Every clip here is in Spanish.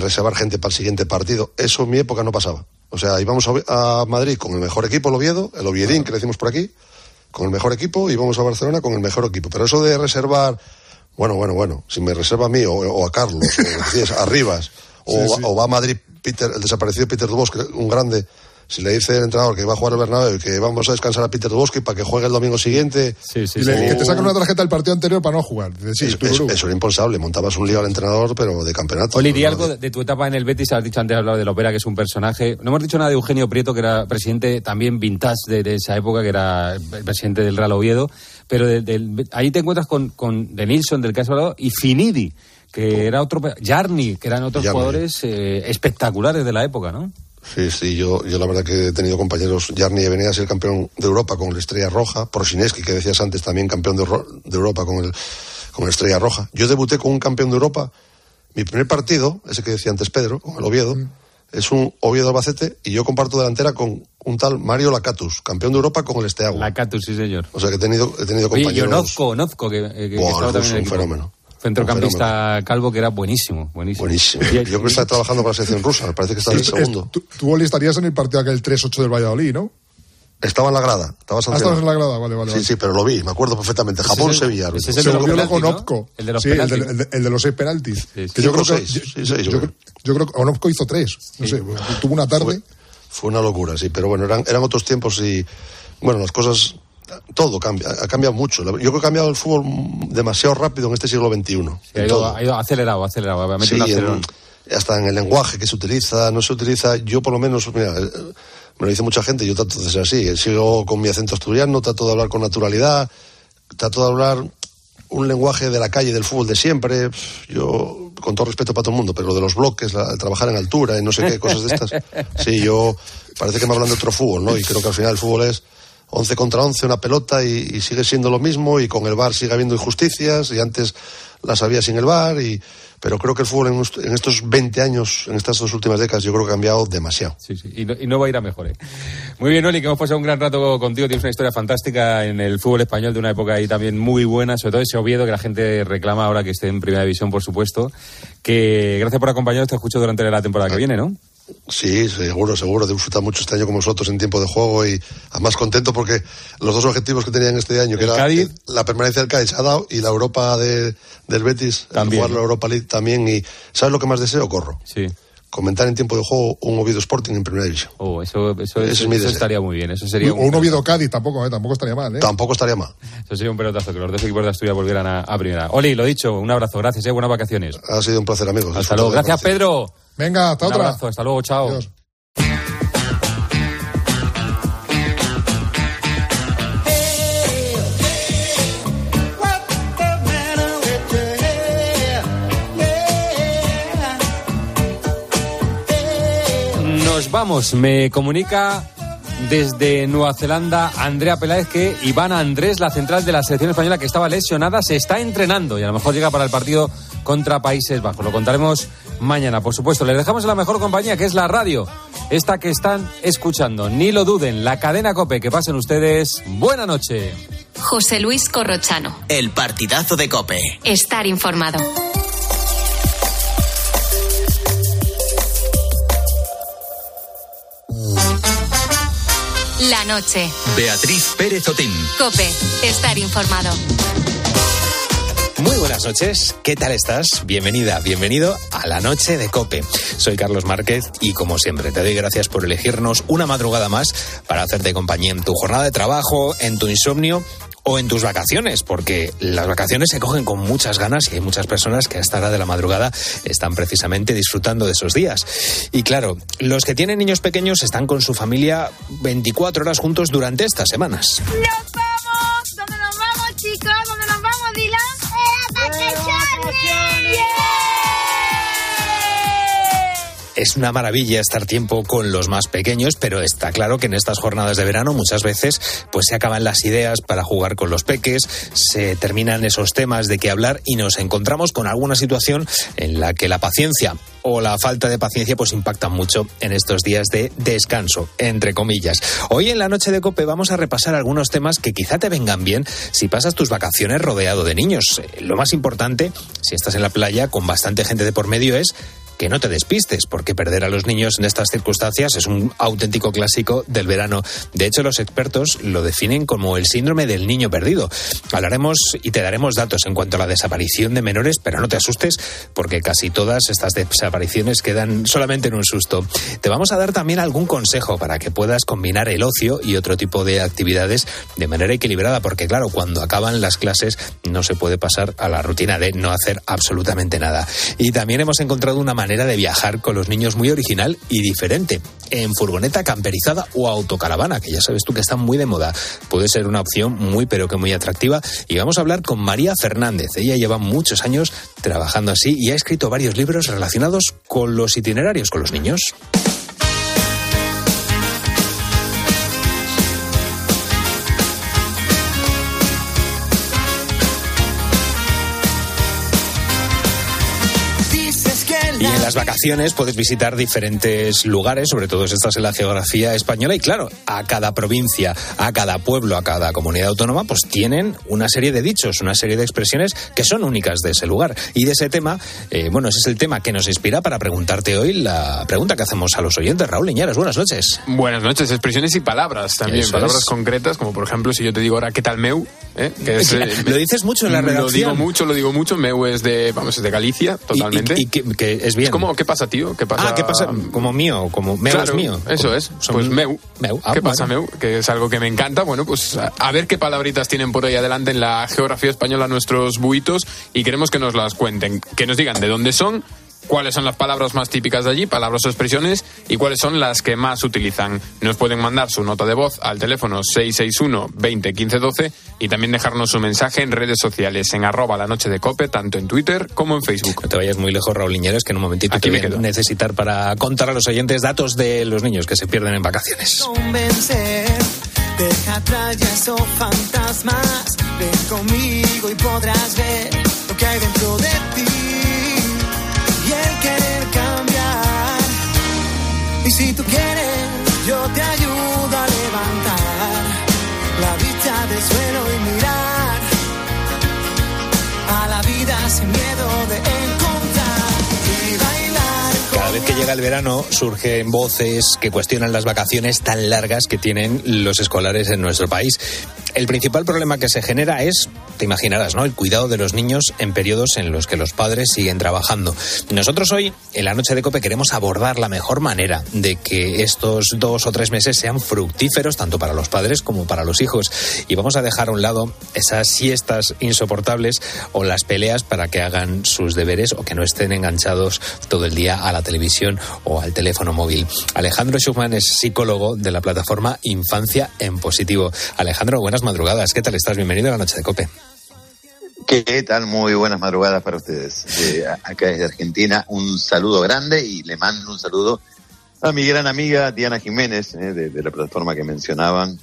reservar gente para el siguiente partido. Eso en mi época no pasaba. O sea, íbamos a, Madrid con el mejor equipo, el Oviedo, el Oviedín, que le decimos por aquí, con el mejor equipo, y vamos a Barcelona con el mejor equipo. Pero eso de reservar, bueno, bueno, bueno, si me reserva a mí o, a Carlos, o a Rivas, o, va a Madrid Peter, el desaparecido Peter Dubos, un grande, si le dice el entrenador que va a jugar el Bernabéu y que vamos a descansar a Peter Dubosky para que juegue el domingo siguiente. Sí, sí, y que te sacan una tarjeta del partido anterior para no jugar. Sí, eso, era impensable. Montabas un lío al entrenador, pero de campeonato. Oli, di algo de, tu etapa en el Betis. Has dicho antes, hablado de la ópera, que es un personaje. No hemos dicho nada de Eugenio Prieto, que era presidente también vintage de, esa época, que era el presidente del Real Oviedo. Pero ahí te encuentras con, con De Nilsson, del que has hablado, y Finidi que era otro. Jarni, que eran otros jugadores eh, espectaculares de la época, ¿no? Sí, sí, yo, yo la verdad que he tenido compañeros, Jarni venía a ser campeón de Europa con la Estrella Roja, Prosineski, que decías antes, también campeón de, Europa con, el, con la Estrella Roja. Yo debuté con un campeón de Europa, mi primer partido, ese que decía antes Pedro, con el Oviedo, mm. es un Oviedo Albacete, y yo comparto delantera con un tal Mario Lacatus, campeón de Europa con el Esteago. Lacatus, sí señor. O sea que he tenido, he tenido compañeros... Y Nozco, que, que, un fenómeno. Centrocampista calvo que era buenísimo. Buenísimo. buenísimo. Yo creo que está trabajando para la selección rusa, me parece que está en el segundo. tú, tú estarías en el partido aquel 3-8 del Valladolid, ¿no? Estaba en la grada. Estaba ah, estabas en la grada, vale, vale. Sí, sí, pero lo vi, me acuerdo perfectamente. Japón-Sevilla. Se volvió loco Onopko. El de los sí, penaltis. El de, el, de, los seis penaltis. Sí, sí. Que yo, creo que, yo, yo, yo, creo que Onopko hizo tres. No sé, tuvo una tarde. Fue, fue, una locura, sí, pero bueno, eran, eran otros tiempos y, bueno, las cosas todo cambia, ha cambiado mucho. Yo creo que ha cambiado el fútbol demasiado rápido en este siglo XXI. ha, ido, acelerado, acelerado. Sí, hasta en el lenguaje que se utiliza, no se utiliza, yo por lo menos, mira, eh, me lo dice mucha gente, yo trato de ser así, sigo con mi acento asturiano, trato de hablar con naturalidad, trato de hablar un lenguaje de la calle, del fútbol de siempre, yo, con todo respeto para todo el mundo, pero de los bloques, trabajar en altura y no sé qué, cosas de estas, sí, yo, parece que me hablan de otro fútbol, ¿no? Y creo que al final el fútbol es 11 contra 11 una pelota y, sigue siendo lo mismo y con el VAR sigue habiendo injusticias y antes las había sin el VAR y pero creo que el fútbol en, estos 20 años, en estas dos últimas décadas, yo creo que ha cambiado demasiado. Sí, sí, y no, va a ir a mejor. ¿eh? Muy bien, Oli, que hemos pasado un gran rato contigo. Tienes una historia fantástica en el fútbol español de una época ahí también muy buena, sobre todo ese Oviedo que la gente reclama ahora que esté en Primera División, por supuesto. Que gracias por acompañarnos, te escucho durante la temporada que viene, ¿no? Sí, seguro, seguro. Disfruta mucho este año con vosotros en tiempo de juego y además contento porque los dos objetivos que tenían este año, que era la permanencia del Cádiz, ha dado y la Europa de, del Betis, también. jugar la Europa League también. Y ¿sabes lo que más deseo? Corro. Sí. Comentar en tiempo de juego un Oviedo Sporting en primera división. Oh, eso, eso, estaría muy bien. Eso sería o un, Oviedo Cádiz tampoco, eh, tampoco estaría mal. ¿eh? Tampoco estaría mal. Eso sería un pelotazo que los dos equipos de Asturias volvieran a, primera. Oli, lo dicho, un abrazo, gracias, eh, buenas vacaciones. Ha sido un placer, amigos. Hasta luego. Gracias, Pedro. Venga, hasta un otra. Abrazo, hasta luego, chao. vamos. Me comunica desde Nueva Zelanda Andrea Peláez que Iván Andrés, la central de la selección española que estaba lesionada, se está entrenando y a lo mejor llega para el partido contra Países Bajos. Lo contaremos mañana, por supuesto. Les dejamos en la mejor compañía que es la radio, esta que están escuchando. Ni lo duden, la cadena Cope. Que pasen ustedes. Buena noche. José Luis Corrochano. El partidazo de Cope. Estar informado. La noche. Beatriz Pérez Otín. Cope, estar informado. Muy buenas noches, ¿qué tal estás? Bienvenida, bienvenido a la noche de Cope. Soy Carlos Márquez y como siempre te doy gracias por elegirnos una madrugada más para hacerte compañía en tu jornada de trabajo, en tu insomnio o en tus vacaciones, porque las vacaciones se cogen con muchas ganas y hay muchas personas que a esta hora de la madrugada están precisamente disfrutando de esos días. Y claro, los que tienen niños pequeños están con su familia 24 horas juntos durante estas semanas. ¡Nos vamos! ¿Dónde nos vamos, chicos? ¿Dónde nos vamos, Dylan? Es una maravilla estar tiempo con los más pequeños, pero está claro que en estas jornadas de verano muchas veces pues se acaban las ideas para jugar con los peques, se terminan esos temas de qué hablar y nos encontramos con alguna situación en la que la paciencia o la falta de paciencia pues impactan mucho en estos días de descanso, entre comillas. Hoy en la noche de Cope vamos a repasar algunos temas que quizá te vengan bien si pasas tus vacaciones rodeado de niños. Lo más importante, si estás en la playa con bastante gente de por medio, es que no te despistes, porque perder a los niños en estas circunstancias es un auténtico clásico del verano. De hecho, los expertos lo definen como el síndrome del niño perdido. Hablaremos y te daremos datos en cuanto a la desaparición de menores, pero no te asustes, porque casi todas estas desapariciones quedan solamente en un susto. Te vamos a dar también algún consejo para que puedas combinar el ocio y otro tipo de actividades de manera equilibrada, porque claro, cuando acaban las clases no se puede pasar a la rutina de no hacer absolutamente nada. Y también hemos encontrado una manera de viajar con los niños muy original y diferente, en furgoneta camperizada o autocaravana, que ya sabes tú que están muy de moda. Puede ser una opción muy pero que muy atractiva. Y vamos a hablar con María Fernández. Ella lleva muchos años trabajando así y ha escrito varios libros relacionados con los itinerarios con los niños. Las vacaciones puedes visitar diferentes lugares, sobre todo si estás en la geografía española. Y claro, a cada provincia, a cada pueblo, a cada comunidad autónoma, pues tienen una serie de dichos, una serie de expresiones que son únicas de ese lugar. Y de ese tema, eh, bueno, ese es el tema que nos inspira para preguntarte hoy la pregunta que hacemos a los oyentes. Raúl Iñares, buenas noches. Buenas noches, expresiones y palabras también, Eso palabras es. concretas, como por ejemplo si yo te digo ahora, ¿qué tal meu? ¿Eh? Que es, eh, Lo dices mucho en la redacción. Lo digo mucho, lo digo mucho, meu es de, vamos, es de Galicia, Y- totalmente. Y, y que, que es bien. es como, ¿qué pasa, tío? ¿Qué pasa? Ah, ¿qué pasa? Como mío, como meu Claro, es mío. Eso es. Pues meu. meu. Ah, ¿Qué pasa, meu? Que es algo que me encanta. Bueno, pues a, a ver qué palabritas tienen por ahí adelante en la geografía española nuestros buitos y queremos que nos las cuenten. Que nos digan de dónde son, cuáles son las palabras más típicas de allí, palabras o expresiones, y cuáles son las que más utilizan. Nos pueden mandar su nota de voz al teléfono 661 20 15 12 y también dejarnos su mensaje en redes sociales, en arroba la noche de cope, tanto en Twitter como en Facebook. No te vayas muy lejos, Raúl Iñeres, que en un momentito Aquí te me voy a necesitar para contar a los oyentes datos de los niños que se pierden en vacaciones. convencer. Deja atrás ya esos fantasmas. Ven conmigo y podrás ver lo que hay dentro de ti. Y si tú quieres, yo te ayudo a levantar la vista del suelo y mirar a la vida sin miedo de encontrar y bailar. Cada vez que llega el verano surgen voces que cuestionan las vacaciones tan largas que tienen los escolares en nuestro país. El principal problema que se genera es, te imaginarás, ¿no? El cuidado de los niños en periodos en los que los padres siguen trabajando. Nosotros hoy, en la noche de COPE, queremos abordar la mejor manera de que estos dos o tres meses sean fructíferos tanto para los padres como para los hijos. Y vamos a dejar a un lado esas siestas insoportables o las peleas para que hagan sus deberes o que no estén enganchados todo el día a la televisión o al teléfono móvil. Alejandro Schumann es psicólogo de la plataforma Infancia en Positivo. Alejandro, buenas madrugadas. ¿Qué tal estás? Bienvenido a la noche de Cope. ¿Qué tal? Muy buenas madrugadas para ustedes. De acá desde Argentina, un saludo grande y le mando un saludo a mi gran amiga Diana Jiménez, eh, de la plataforma que mencionaban.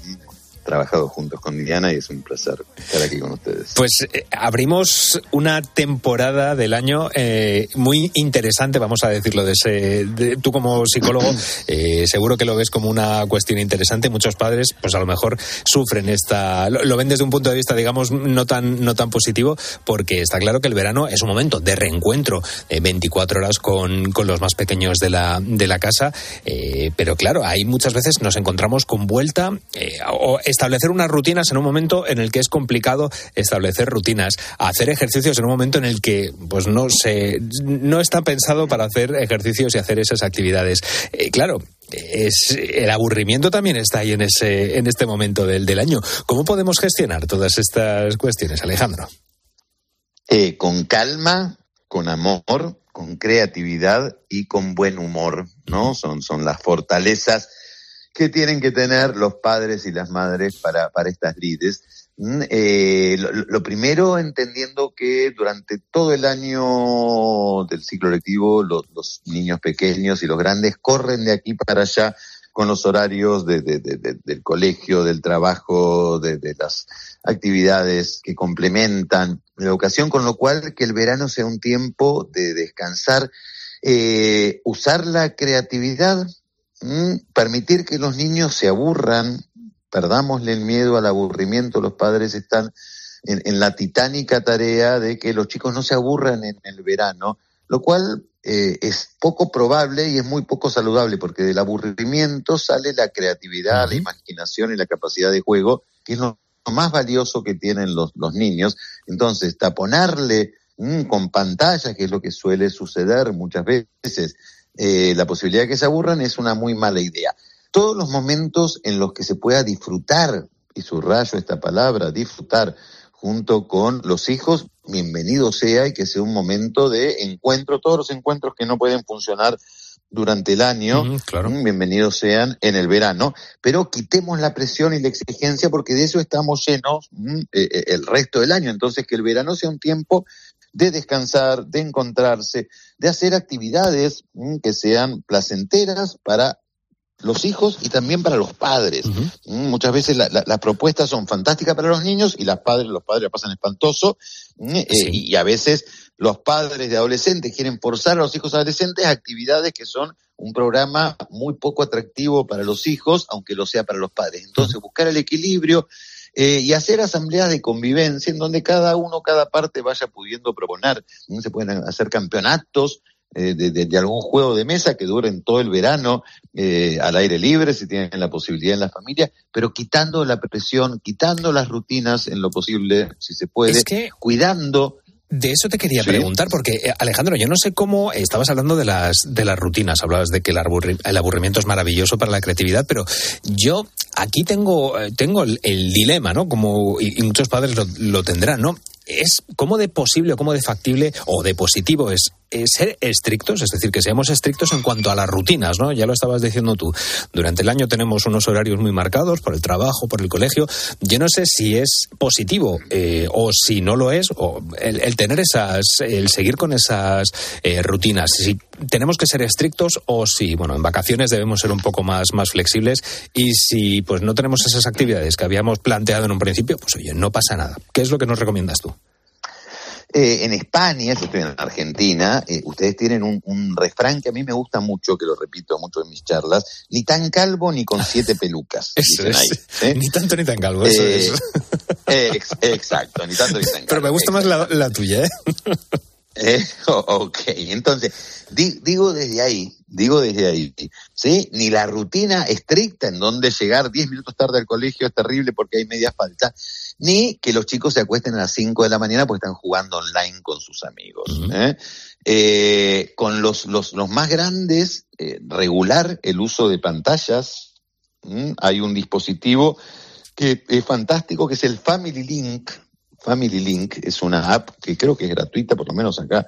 Trabajado juntos con Diana y es un placer estar aquí con ustedes. Pues eh, abrimos una temporada del año eh, muy interesante, vamos a decirlo. De ese, de- tú como psicólogo eh, seguro que lo ves como una cuestión interesante. Muchos padres, pues a lo mejor sufren esta, lo, lo ven desde un punto de vista, digamos, no tan no tan positivo, porque está claro que el verano es un momento de reencuentro, eh, 24 horas con, con los más pequeños de la de la casa, pero claro, ahí muchas veces nos encontramos con vuelta o establecer unas rutinas en un momento en el que es complicado establecer rutinas, hacer ejercicios en un momento en el que pues no se no está pensado para hacer ejercicios y hacer esas actividades. Eh, claro, es el aburrimiento también está ahí en ese en este momento del, del año. ¿Cómo podemos gestionar todas estas cuestiones, Alejandro? Eh, con calma, con amor, con creatividad y con buen humor, ¿no? Son, son las fortalezas que tienen que tener los padres y las madres para, para estas lides. Mm, eh, lo, primero, entendiendo que durante todo el año del ciclo lectivo, los, niños pequeños y los grandes corren de aquí para allá con los horarios de, de- de- de- del colegio, del trabajo, de, las actividades que complementan la educación, con lo cual que el verano sea un tiempo de descansar, eh, usar la creatividad. Permitir que los niños se aburran, perdámosle el miedo al aburrimiento, los padres están en, en la titánica tarea de que los chicos no se aburran en el verano, lo cual eh, es poco probable y es muy poco saludable, porque del aburrimiento sale la creatividad, la imaginación y la capacidad de juego, que es lo más valioso que tienen los, los niños. Entonces, taponarle mm, con pantalla, que es lo que suele suceder muchas veces, eh, la posibilidad de que se aburran es una muy mala idea. Todos los momentos en los que se pueda disfrutar, y subrayo esta palabra, disfrutar, junto con los hijos, bienvenido sea y que sea un momento de encuentro, todos los encuentros que no pueden funcionar durante el año, mm, bienvenidos sean en el verano, pero quitemos la presión y la exigencia porque de eso estamos llenos mm, eh, eh, el resto del año, entonces que el verano sea un tiempo de descansar, de encontrarse, de hacer actividades mm, que sean placenteras para los hijos y también para los padres. Mm, muchas veces las propuestas son fantásticas para los niños y las padres, los padres la pasan espantoso mm, eh, y, a veces los padres de adolescentes quieren forzar a los hijos adolescentes a actividades que son un programa muy poco atractivo para los hijos, aunque lo sea para los padres. Entonces, buscar el equilibrio eh, y hacer asambleas de convivencia en donde cada uno, cada parte vaya pudiendo proponer. Se pueden hacer campeonatos eh, de, algún juego de mesa que duren todo el verano eh, al aire libre, si tienen la posibilidad en la familia, pero quitando la presión, quitando las rutinas en lo posible, si se puede, cuidando de eso te quería preguntar, porque eh, Alejandro, yo no sé cómo estabas hablando de las de las rutinas, hablabas de que el, aburrimiento es maravilloso para la creatividad, pero yo aquí tengo tengo el, dilema, ¿no? Como y, muchos padres lo, lo, tendrán, ¿no? Es cómo de posible o cómo de factible o de positivo es eh, ser estrictos, es decir, que seamos estrictos en cuanto a las rutinas, ¿no? Ya lo estabas diciendo tú. Durante el año tenemos unos horarios muy marcados por el trabajo, por el colegio. Yo no sé si es positivo eh, o si no lo es, o el, tener esas, el seguir con esas eh, rutinas. Si tenemos que ser estrictos o si, bueno, en vacaciones debemos ser un poco más, más flexibles y si pues no tenemos esas actividades que habíamos planteado en un principio, pues oye, no pasa nada. ¿Qué es lo que nos recomiendas tú? Eh, en España, yo estoy en Argentina, eh, ustedes tienen un, refrán que a mí me gusta mucho, que lo repito mucho en mis charlas, ni tan calvo ni con siete pelucas. ¿eh? Ni tanto ni tan calvo, eso es. exacto, ni tanto ni tan calvo. Pero me gusta más la, tuya, ¿eh? ok, entonces, digo desde ahí, digo desde ahí, ¿sí? Ni la rutina estricta en donde llegar 10 minutos tarde al colegio es terrible porque hay media falta, ni que los chicos se acuesten a las 5 de la mañana porque están jugando online con sus amigos. ¿eh? Eh, con los, los, los, más grandes, eh, regular el uso de pantallas. Hay un dispositivo que es fantástico, que es el Family Link. Family Link es una app que creo que es gratuita, por lo menos acá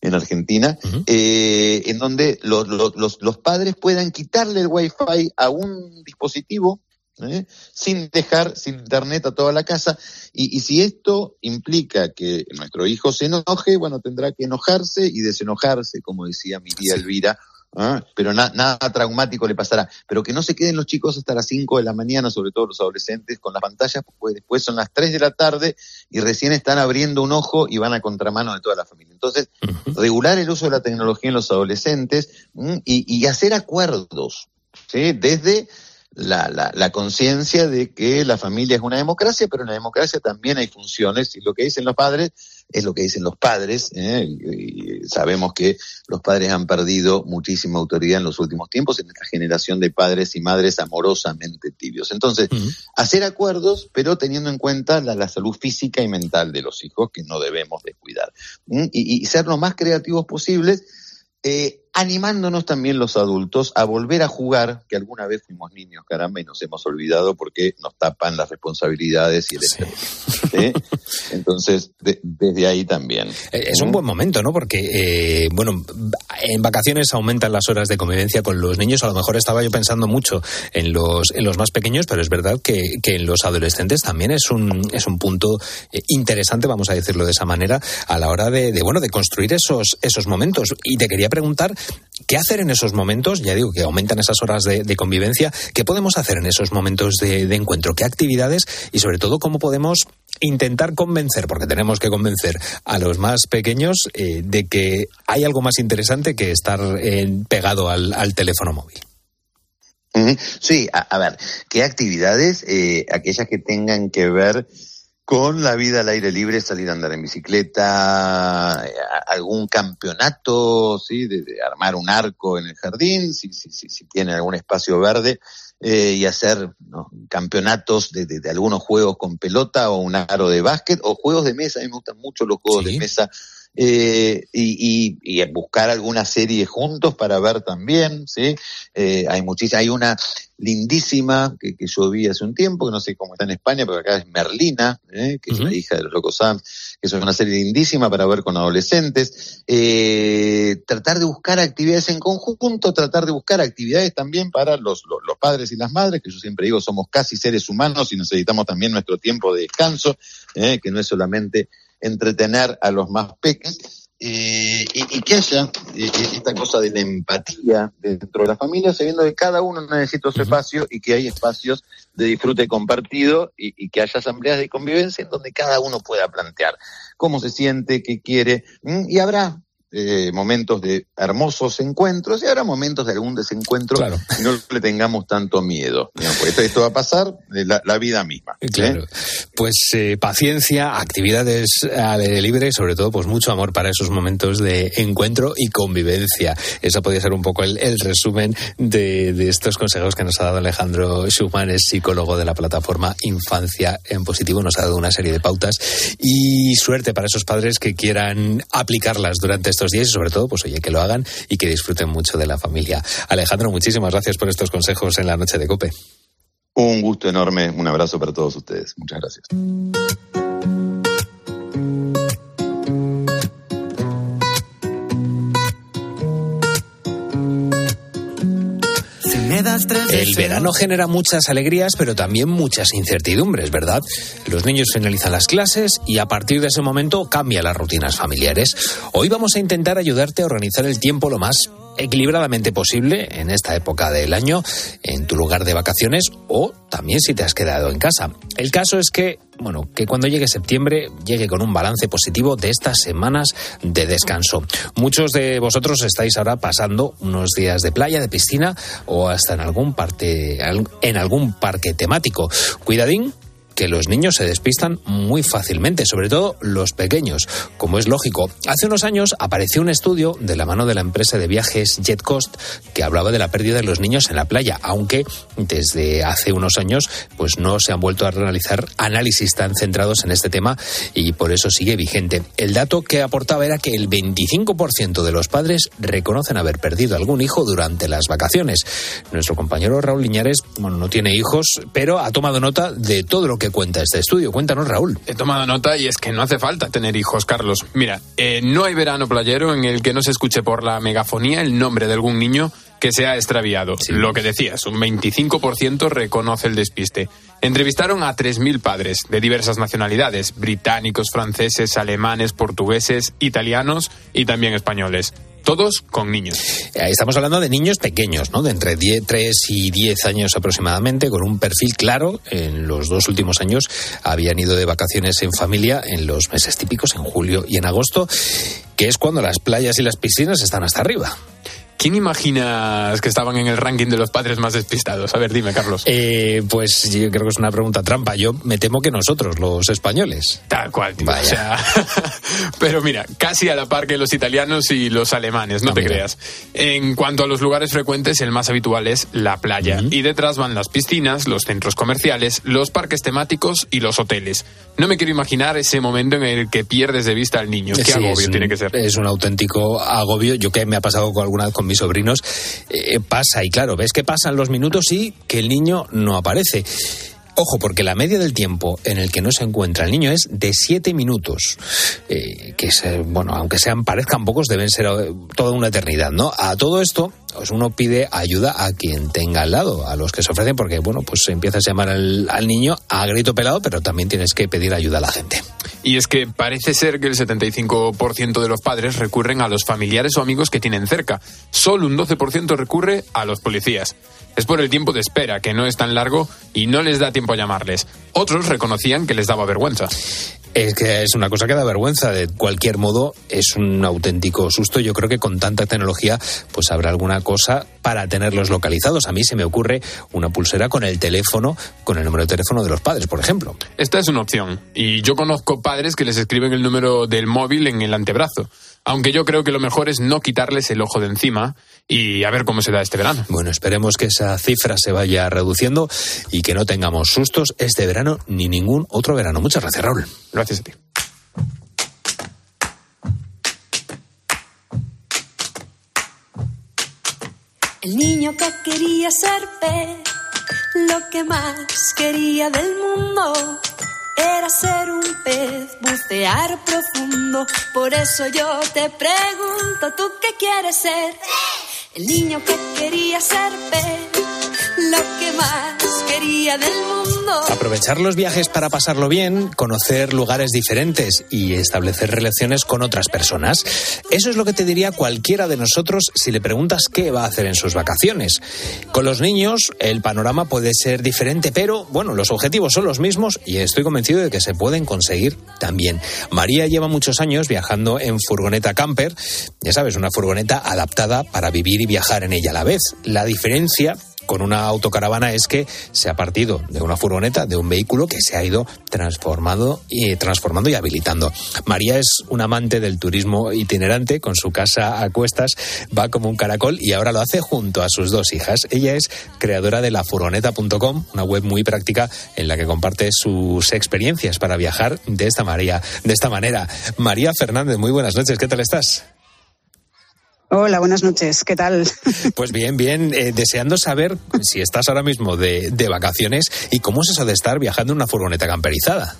en Argentina, en donde los, los, los padres puedan quitarle el Wi-Fi a un dispositivo ¿eh? sin dejar sin internet a toda la casa. Y, si esto implica que nuestro hijo se enoje, bueno, tendrá que enojarse y desenojarse, como decía mi tía Elvira. ¿ah? Pero nada traumático le pasará. Pero que no se queden los chicos hasta las 5 de la mañana, sobre todo los adolescentes, con las pantallas, pues después son las 3 de la tarde y recién están abriendo un ojo y van a contramano de toda la familia. Entonces, regular el uso de la tecnología en los adolescentes y, y hacer acuerdos, ¿sí? Desde la, la, la conciencia de que la familia es una democracia, pero en la democracia también hay funciones y lo que dicen los padres es lo que dicen los padres. ¿eh? Y sabemos que los padres han perdido muchísima autoridad en los últimos tiempos en esta generación de padres y madres amorosamente tibios. Entonces, hacer acuerdos, pero teniendo en cuenta la, la, salud física y mental de los hijos que no debemos descuidar. Y, y ser lo más creativos posibles eh, animándonos también los adultos a volver a jugar, que alguna vez fuimos niños, caramba, y nos hemos olvidado porque nos tapan las responsabilidades y el Entonces, desde ahí también. Eh, es un buen momento, ¿no? Porque, eh, bueno, en vacaciones aumentan las horas de convivencia con los niños. A lo mejor estaba yo pensando mucho en los, en los más pequeños, pero es verdad que, que en los adolescentes también es un, es un punto interesante, vamos a decirlo de esa manera, a la hora de, de bueno, de construir esos, esos momentos. Y te quería preguntar qué hacer en esos momentos, ya digo que aumentan esas horas de, convivencia, qué podemos hacer en esos momentos de, encuentro, qué actividades y sobre todo cómo podemos intentar convencer, porque tenemos que convencer a los más pequeños eh, de que hay algo más interesante que estar eh, pegado al, teléfono móvil. Sí, a, ver, ¿qué actividades? Eh, aquellas que tengan que ver con la vida al aire libre, salir a andar en bicicleta, eh, algún campeonato, sí, de, de armar un arco en el jardín, si, si, si, si tiene algún espacio verde, eh, y hacer ¿no? campeonatos de, de- de algunos juegos con pelota o un aro de básquet o juegos de mesa. A mí me gustan mucho los juegos de mesa. Eh, y, y, y buscar alguna serie juntos para ver también, ¿sí? Eh, hay muchísimas, hay una lindísima que, que yo vi hace un tiempo, que no sé cómo está en España, pero acá es Merlina, ¿eh? que es la hija de los Locos Sams, que es una serie lindísima para ver con adolescentes. Eh, tratar de buscar actividades en conjunto, tratar de buscar actividades también para los, los, los padres y las madres, que yo siempre digo, somos casi seres humanos y necesitamos también nuestro tiempo de descanso, que no es solamente entretener a los más peques. Eh, y, y que haya eh, esta cosa de la empatía dentro de la familia, sabiendo que cada uno necesita su espacio y que hay espacios de disfrute compartido y, y que haya asambleas de convivencia en donde cada uno pueda plantear cómo se siente, qué quiere, y habrá eh, momentos de hermosos encuentros y habrá momentos de algún desencuentro y no le tengamos tanto miedo. porque esto, esto va a pasar de la, la vida misma. ¿eh? Claro. Pues eh, paciencia, actividades al aire libre y sobre todo pues mucho amor para esos momentos de encuentro y convivencia. Eso podría ser un poco el, el resumen de, de estos consejos que nos ha dado Alejandro Schumann, es psicólogo de la plataforma Infancia en Positivo. Nos ha dado una serie de pautas y suerte para esos padres que quieran aplicarlas durante estos días y sobre todo pues oye que lo hagan y que disfruten mucho de la familia. Alejandro, muchísimas gracias por estos consejos en la noche de Cope. Un gusto enorme, un abrazo para todos ustedes. Muchas gracias. El verano genera muchas alegrías, pero también muchas incertidumbres, ¿verdad? Los niños finalizan las clases y a partir de ese momento cambian las rutinas familiares. Hoy vamos a intentar ayudarte a organizar el tiempo lo más equilibradamente posible en esta época del año, en tu lugar de vacaciones o también si te has quedado en casa. El caso es que, bueno, que cuando llegue septiembre llegue con un balance positivo de estas semanas de descanso. Muchos de vosotros estáis ahora pasando unos días de playa, de piscina o hasta en algún parte, en algún parque temático. Cuidadín que los niños se despistan muy fácilmente, sobre todo los pequeños, como es lógico. Hace unos años apareció un estudio de la mano de la empresa de viajes JetCoast que hablaba de la pérdida de los niños en la playa, aunque desde hace unos años pues no se han vuelto a realizar análisis tan centrados en este tema y por eso sigue vigente. El dato que aportaba era que el 25% de los padres reconocen haber perdido algún hijo durante las vacaciones. Nuestro compañero Raúl Liñares, bueno, no tiene hijos, pero ha tomado nota de todo lo que cuenta este estudio. Cuéntanos, Raúl. He tomado nota y es que no hace falta tener hijos, Carlos. Mira, eh, no hay verano playero en el que no se escuche por la megafonía el nombre de algún niño que se ha extraviado. Lo que decías, un 25% reconoce el despiste. Entrevistaron a 3.000 padres de diversas nacionalidades, británicos, franceses, alemanes, portugueses, italianos y también españoles. Todos con niños. Eh, Estamos hablando de niños pequeños, ¿no? De entre 10, 3 y 10 años aproximadamente, con un perfil claro. En los dos últimos años habían ido de vacaciones en familia en los meses típicos, en julio y en agosto, que es cuando las playas y las piscinas están hasta arriba. ¿Quién imaginas que estaban en el ranking de los padres más despistados? A ver, dime, Carlos. Eh, pues yo creo que es una pregunta trampa. Yo me temo que nosotros, los españoles. Tal cual, tío. O sea, pero mira, casi a la par que los italianos y los alemanes, no te mira. creas. En cuanto a los lugares frecuentes, el más habitual es la playa. Y detrás van las piscinas, los centros comerciales, los parques temáticos y los hoteles. No me quiero imaginar ese momento en el que pierdes de vista al niño. Qué Sí, agobio un- tiene que ser. Es un auténtico agobio. Yo que me ha pasado con alguna vez con mis sobrinos, eh, pasa y claro, ves que pasan los minutos y que el niño no aparece. Ojo, porque la media del tiempo en el que no se encuentra el niño es de siete minutos. Eh, que es, eh, bueno, aunque sean, parezcan pocos, deben ser eh, toda una eternidad, ¿no? A todo esto, pues uno pide ayuda a quien tenga al lado, a los que se ofrecen, porque, bueno, pues empiezas a llamar al, al niño a grito pelado, pero también tienes que pedir ayuda a la gente. Y es que parece ser que el 75% de los padres recurren a los familiares o amigos que tienen cerca. Solo un 12% recurre a los policías. Es por el tiempo de espera, que no es tan largo y no les da tiempo a llamarles. Otros reconocían que les daba vergüenza. Es que es una cosa que da vergüenza. De cualquier modo, es un auténtico susto. Yo creo que con tanta tecnología, pues habrá alguna cosa para tenerlos localizados. A mí se me ocurre una pulsera con el teléfono, con el número de teléfono de los padres, por ejemplo. Esta es una opción. Y yo conozco padres que les escriben el número del móvil en el antebrazo. Aunque yo creo que lo mejor es no quitarles el ojo de encima y a ver cómo se da este verano. Bueno, esperemos que esa cifra se vaya reduciendo y que no tengamos sustos este verano ni ningún otro verano. Muchas gracias, Raúl. Gracias a ti. El niño que quería ser pez, lo que más quería del mundo era ser un pez, bucear profundo. Por eso yo te pregunto, ¿tú qué quieres ser? El niño que quería ser pez, lo que más quería del mundo. Aprovechar los viajes para pasarlo bien, conocer lugares diferentes y establecer relaciones con otras personas. Eso es lo que te diría cualquiera de nosotros si le preguntas qué va a hacer en sus vacaciones. Con los niños el panorama puede ser diferente, pero bueno, los objetivos son los mismos y estoy convencido de que se pueden conseguir también. María lleva muchos años viajando en furgoneta camper, ya sabes, una furgoneta adaptada para vivir y viajar en ella a la vez. La diferencia con una autocaravana es que se ha partido de una furgoneta, de un vehículo que se ha ido transformado y transformando y habilitando. María es un amante del turismo itinerante, con su casa a cuestas, va como un caracol y ahora lo hace junto a sus dos hijas. Ella es creadora de lafurgoneta.com, una web muy práctica en la que comparte sus experiencias para viajar de esta manera. De esta manera. María Fernández, muy buenas noches, ¿qué tal estás? Hola, buenas noches. ¿Qué tal? Pues bien, bien. Eh, deseando saber si estás ahora mismo de, de, vacaciones y cómo es eso de estar viajando en una furgoneta camperizada.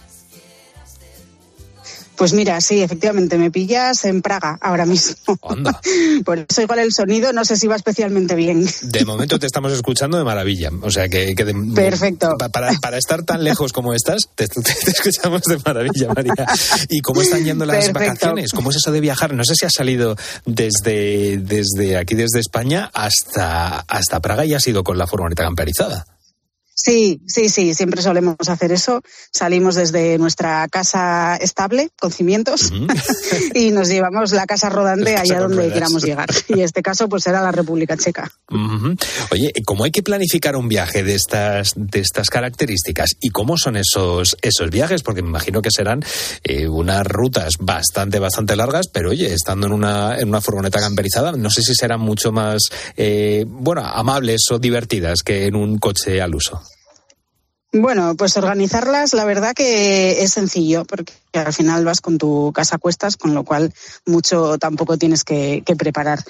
Pues mira, sí, efectivamente, me pillas en Praga ahora mismo. Anda. Por eso igual el sonido no sé si va especialmente bien. De momento te estamos escuchando de maravilla. O sea que... que de, Perfecto. Para, para, estar tan lejos como estás, te, te, te, escuchamos de maravilla, María. ¿Y cómo están yendo las Perfecto. vacaciones? ¿Cómo es eso de viajar? No sé si has salido desde, desde aquí, desde España, hasta, hasta Praga y has ido con la furgoneta camperizada. Sí, sí, sí, siempre solemos hacer eso. Salimos desde nuestra casa estable, con cimientos, uh -huh. y nos llevamos la casa rodante allá donde ruedas. queramos llegar. Y en este caso, pues era la República Checa. Uh -huh. Oye, ¿cómo hay que planificar un viaje de estas, de estas características? ¿Y cómo son esos, esos viajes? Porque me imagino que serán eh, unas rutas bastante, bastante largas, pero oye, estando en una, en una furgoneta camperizada, no sé si serán mucho más, eh, bueno, amables o divertidas que en un coche al uso. Bueno, pues organizarlas, la verdad que es sencillo, porque al final vas con tu casa a cuestas, con lo cual mucho tampoco tienes que, que preparar.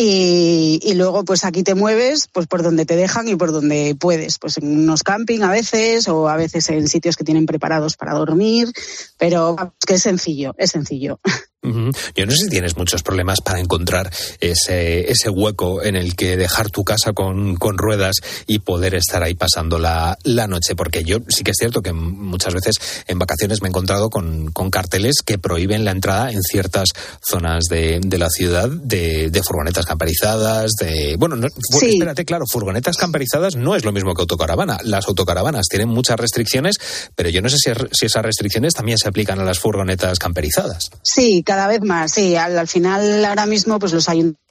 Y, luego, pues aquí te mueves, pues por donde te dejan y por donde puedes, pues en unos camping a veces, o a veces en sitios que tienen preparados para dormir, pero que es sencillo, es sencillo. Yo no sé si tienes muchos problemas para encontrar ese, ese hueco en el que dejar tu casa con, con ruedas y poder estar ahí pasando la, la, noche, porque yo sí que es cierto que muchas veces en vacaciones me he encontrado con, con carteles que prohíben la entrada en ciertas zonas de, de la ciudad de, de, furgonetas camperizadas, de... Bueno, no, sí. espérate, claro, furgonetas camperizadas no es lo mismo que autocaravana. Las autocaravanas tienen muchas restricciones, pero yo no sé si, si esas restricciones también se aplican a las furgonetas camperizadas. Sí, cada vez más, sí. Al, al final, ahora mismo, pues los ayuntamientos,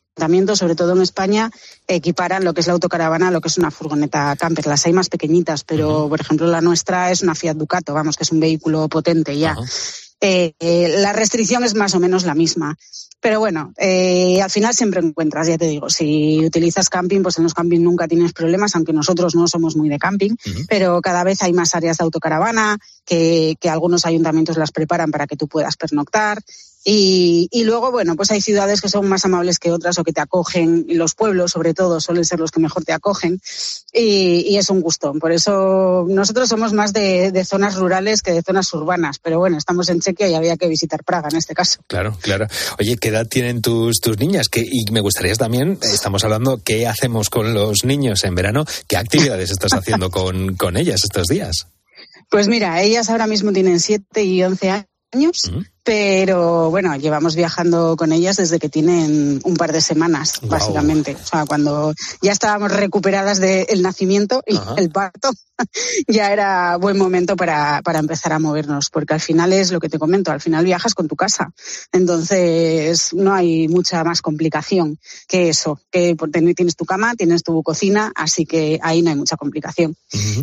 sobre todo en España, equiparan lo que es la autocaravana a lo que es una furgoneta camper. Las hay más pequeñitas, pero, uh -huh. por ejemplo, la nuestra es una Fiat Ducato, vamos, que es un vehículo potente ya. Uh -huh. eh, eh, la restricción es más o menos la misma. Pero bueno, eh, al final siempre encuentras, ya te digo, si utilizas camping, pues en los camping nunca tienes problemas, aunque nosotros no somos muy de camping, uh -huh. pero cada vez hay más áreas de autocaravana, que, que algunos ayuntamientos las preparan para que tú puedas pernoctar. Y, y, luego, bueno, pues hay ciudades que son más amables que otras o que te acogen, y los pueblos sobre todo suelen ser los que mejor te acogen y, y es un gusto. Por eso nosotros somos más de, de, zonas rurales que de zonas urbanas, pero bueno, estamos en Chequia y había que visitar Praga en este caso. Claro, claro. Oye, ¿qué edad tienen tus, tus niñas? ¿Qué, y me gustaría también, estamos hablando, ¿qué hacemos con los niños en verano? ¿Qué actividades estás haciendo con, con ellas estos días? Pues mira, ellas ahora mismo tienen 7 y 11 años. Pero bueno, llevamos viajando con ellas desde que tienen un par de semanas, básicamente. O sea, cuando ya estábamos recuperadas del nacimiento y Ajá. el parto, ya era buen momento para, para empezar a movernos, porque al final es lo que te comento, al final viajas con tu casa. Entonces, no hay mucha más complicación que eso, que tienes tu cama, tienes tu cocina, así que ahí no hay mucha complicación.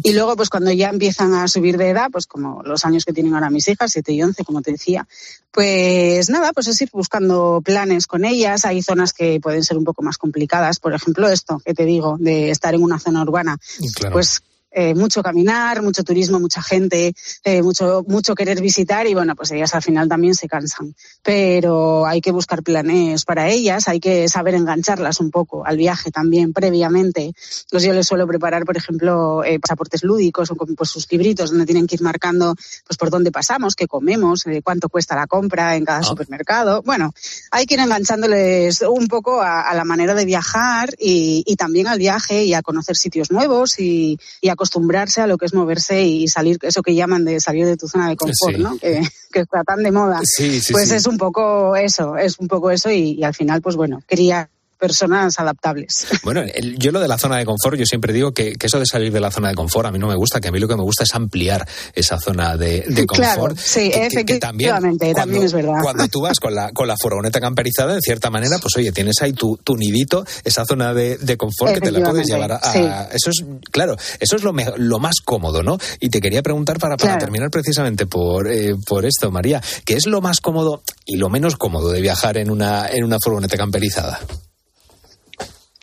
Y luego, pues cuando ya empiezan a subir de edad, pues como los años que tienen ahora mis hijas, 7 y 11, como te decía, pues nada, pues es ir buscando planes con ellas. Hay zonas que pueden ser un poco más complicadas. Por ejemplo, esto que te digo, de estar en una zona urbana. Claro. Pues eh, mucho caminar, mucho turismo, mucha gente, eh, mucho, mucho querer visitar y bueno, pues ellas al final también se cansan. Pero hay que buscar planes para ellas, hay que saber engancharlas un poco al viaje también previamente. Pues yo les suelo preparar, por ejemplo, eh, pasaportes lúdicos o con pues, sus libritos donde tienen que ir marcando pues por dónde pasamos, qué comemos, cuánto cuesta la compra en cada supermercado. Bueno, hay que ir enganchándoles un poco a, a la manera de viajar y, y también al viaje y a conocer sitios nuevos y, y acostumbrarse a lo que es moverse y salir, eso que llaman de salir de tu zona de confort, Sí. ¿no? Que, que está tan de moda. Sí, sí, pues es un poco eso, es un poco eso y, y al final, pues bueno, quería personas adaptables. Bueno, el- yo lo de la zona de confort, yo siempre digo que, que eso de salir de la zona de confort a mí no me gusta, que a mí lo que me gusta es ampliar esa zona de, de Claro, confort. sí, que- que- que efectivamente, también es verdad. Cuando tú vas con la, con la furgoneta camperizada, en cierta manera, pues oye, tienes ahí tu, tu nidito, esa zona de, de confort que te la puedes llevar a... a- Eso es, claro, eso es lo, me- lo más cómodo, ¿no? Y te quería preguntar para, para Claro. terminar precisamente por, eh, por esto, María, ¿qué es lo más cómodo y lo menos cómodo de viajar en una, en una furgoneta camperizada?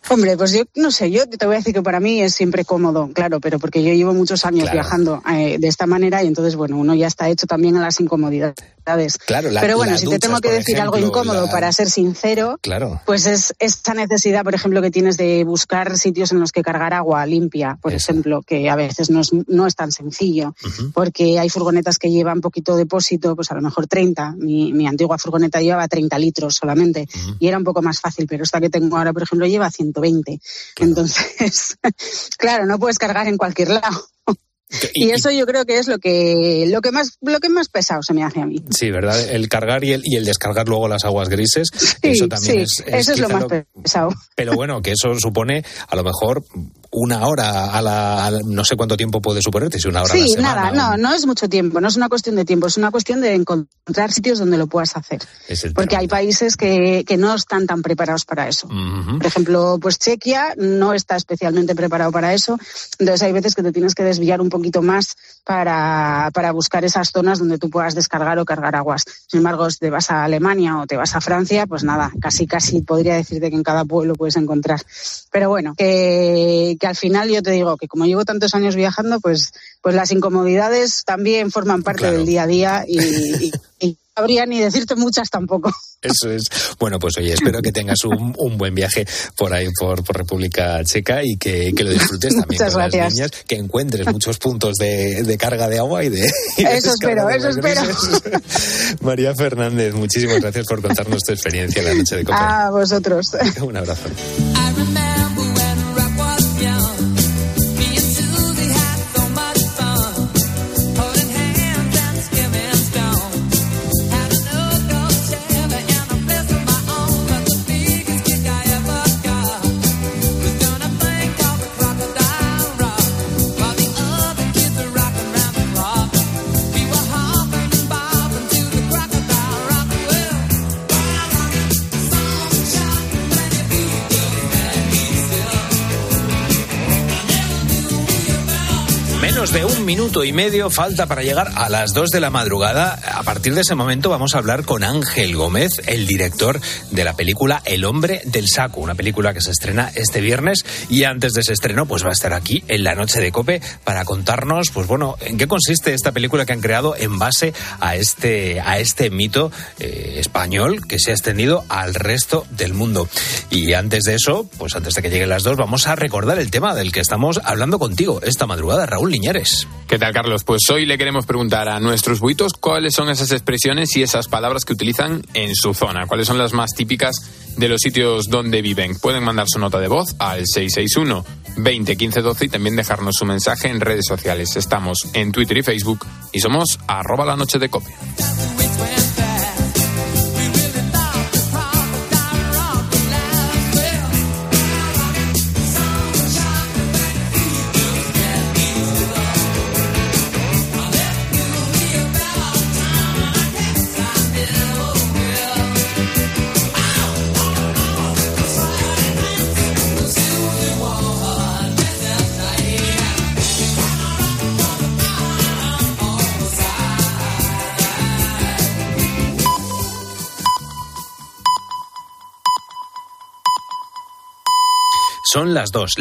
Hombre, pues yo no sé, yo te voy a decir que para mí es siempre cómodo, claro, pero porque yo llevo muchos años Claro. viajando eh, de esta manera y entonces, bueno, uno ya está hecho también a las incomodidades. Claro, la- pero bueno, si te tengo que decir algo incómodo, la- para ser sincero, Claro. pues es esta necesidad, por ejemplo, que tienes de buscar sitios en los que cargar agua limpia, por ejemplo, que a veces no es, no es tan sencillo, porque hay furgonetas que llevan poquito depósito, pues a lo mejor 30. Mi, mi antigua furgoneta llevaba 30 litros solamente y era un poco más fácil, pero esta que tengo ahora, por ejemplo, lleva 120. Entonces, claro, no puedes cargar en cualquier lado. Y, eso yo creo que es lo que lo que más lo que más pesado se me hace a mí. Sí, ¿verdad? El cargar y el, y el descargar luego las aguas grises, eso también sí, es, es eso es lo más pesado. Pero bueno, que eso supone a lo mejor una hora a la, a la- no sé cuánto tiempo puede suponerte, si una hora a la Sí, semana. nada, o- no, no es mucho tiempo, no es una cuestión de tiempo, es una cuestión de encontrar sitios donde lo puedas hacer. Porque hay países que, que no están tan preparados para eso. Por ejemplo, pues Chequia no está especialmente preparado para eso. Entonces hay veces que te tienes que desviar un poquito más para, para buscar esas zonas donde tú puedas descargar o cargar aguas. Sin embargo, si te vas a Alemania o te vas a Francia, pues nada, casi casi podría decirte que en cada pueblo puedes encontrar. Pero bueno, que, que al final yo te digo que como llevo tantos años viajando, pues, pues las incomodidades también forman parte Claro. del día a día y, y- habría ni decirte muchas tampoco. Eso es. Bueno, pues oye, espero que tengas un, un buen viaje por ahí, por, por República Checa y que, que lo disfrutes también Muchas con las gracias. niñas, que encuentres muchos puntos de, de carga de agua y de... y de Eso espero, de eso espero. María Fernández, muchísimas gracias por contarnos tu experiencia en la noche de Copa. A vosotros. Un abrazo. Menos de un y medio falta para llegar a las dos de la madrugada. A partir de ese momento vamos a hablar con Ángel Gómez, el director de la película El hombre del saco, una película que se estrena este viernes y antes de ese estreno pues va a estar aquí en la noche de Cope para contarnos pues bueno, en qué consiste esta película que han creado en base a este a este mito eh, español que se ha extendido al resto del mundo. Y antes de eso, pues antes de que lleguen las dos, vamos a recordar el tema del que estamos hablando contigo esta madrugada, Raúl Liñares. ¿Qué Carlos? Pues hoy le queremos preguntar a nuestros buitos cuáles son esas expresiones y esas palabras que utilizan en su zona, cuáles son las más típicas de los sitios donde viven. Pueden mandar su nota de voz al 661 20 15 12 y también dejarnos su mensaje en redes sociales. Estamos en Twitter y Facebook y somos arroba la noche de copia. Son las dos.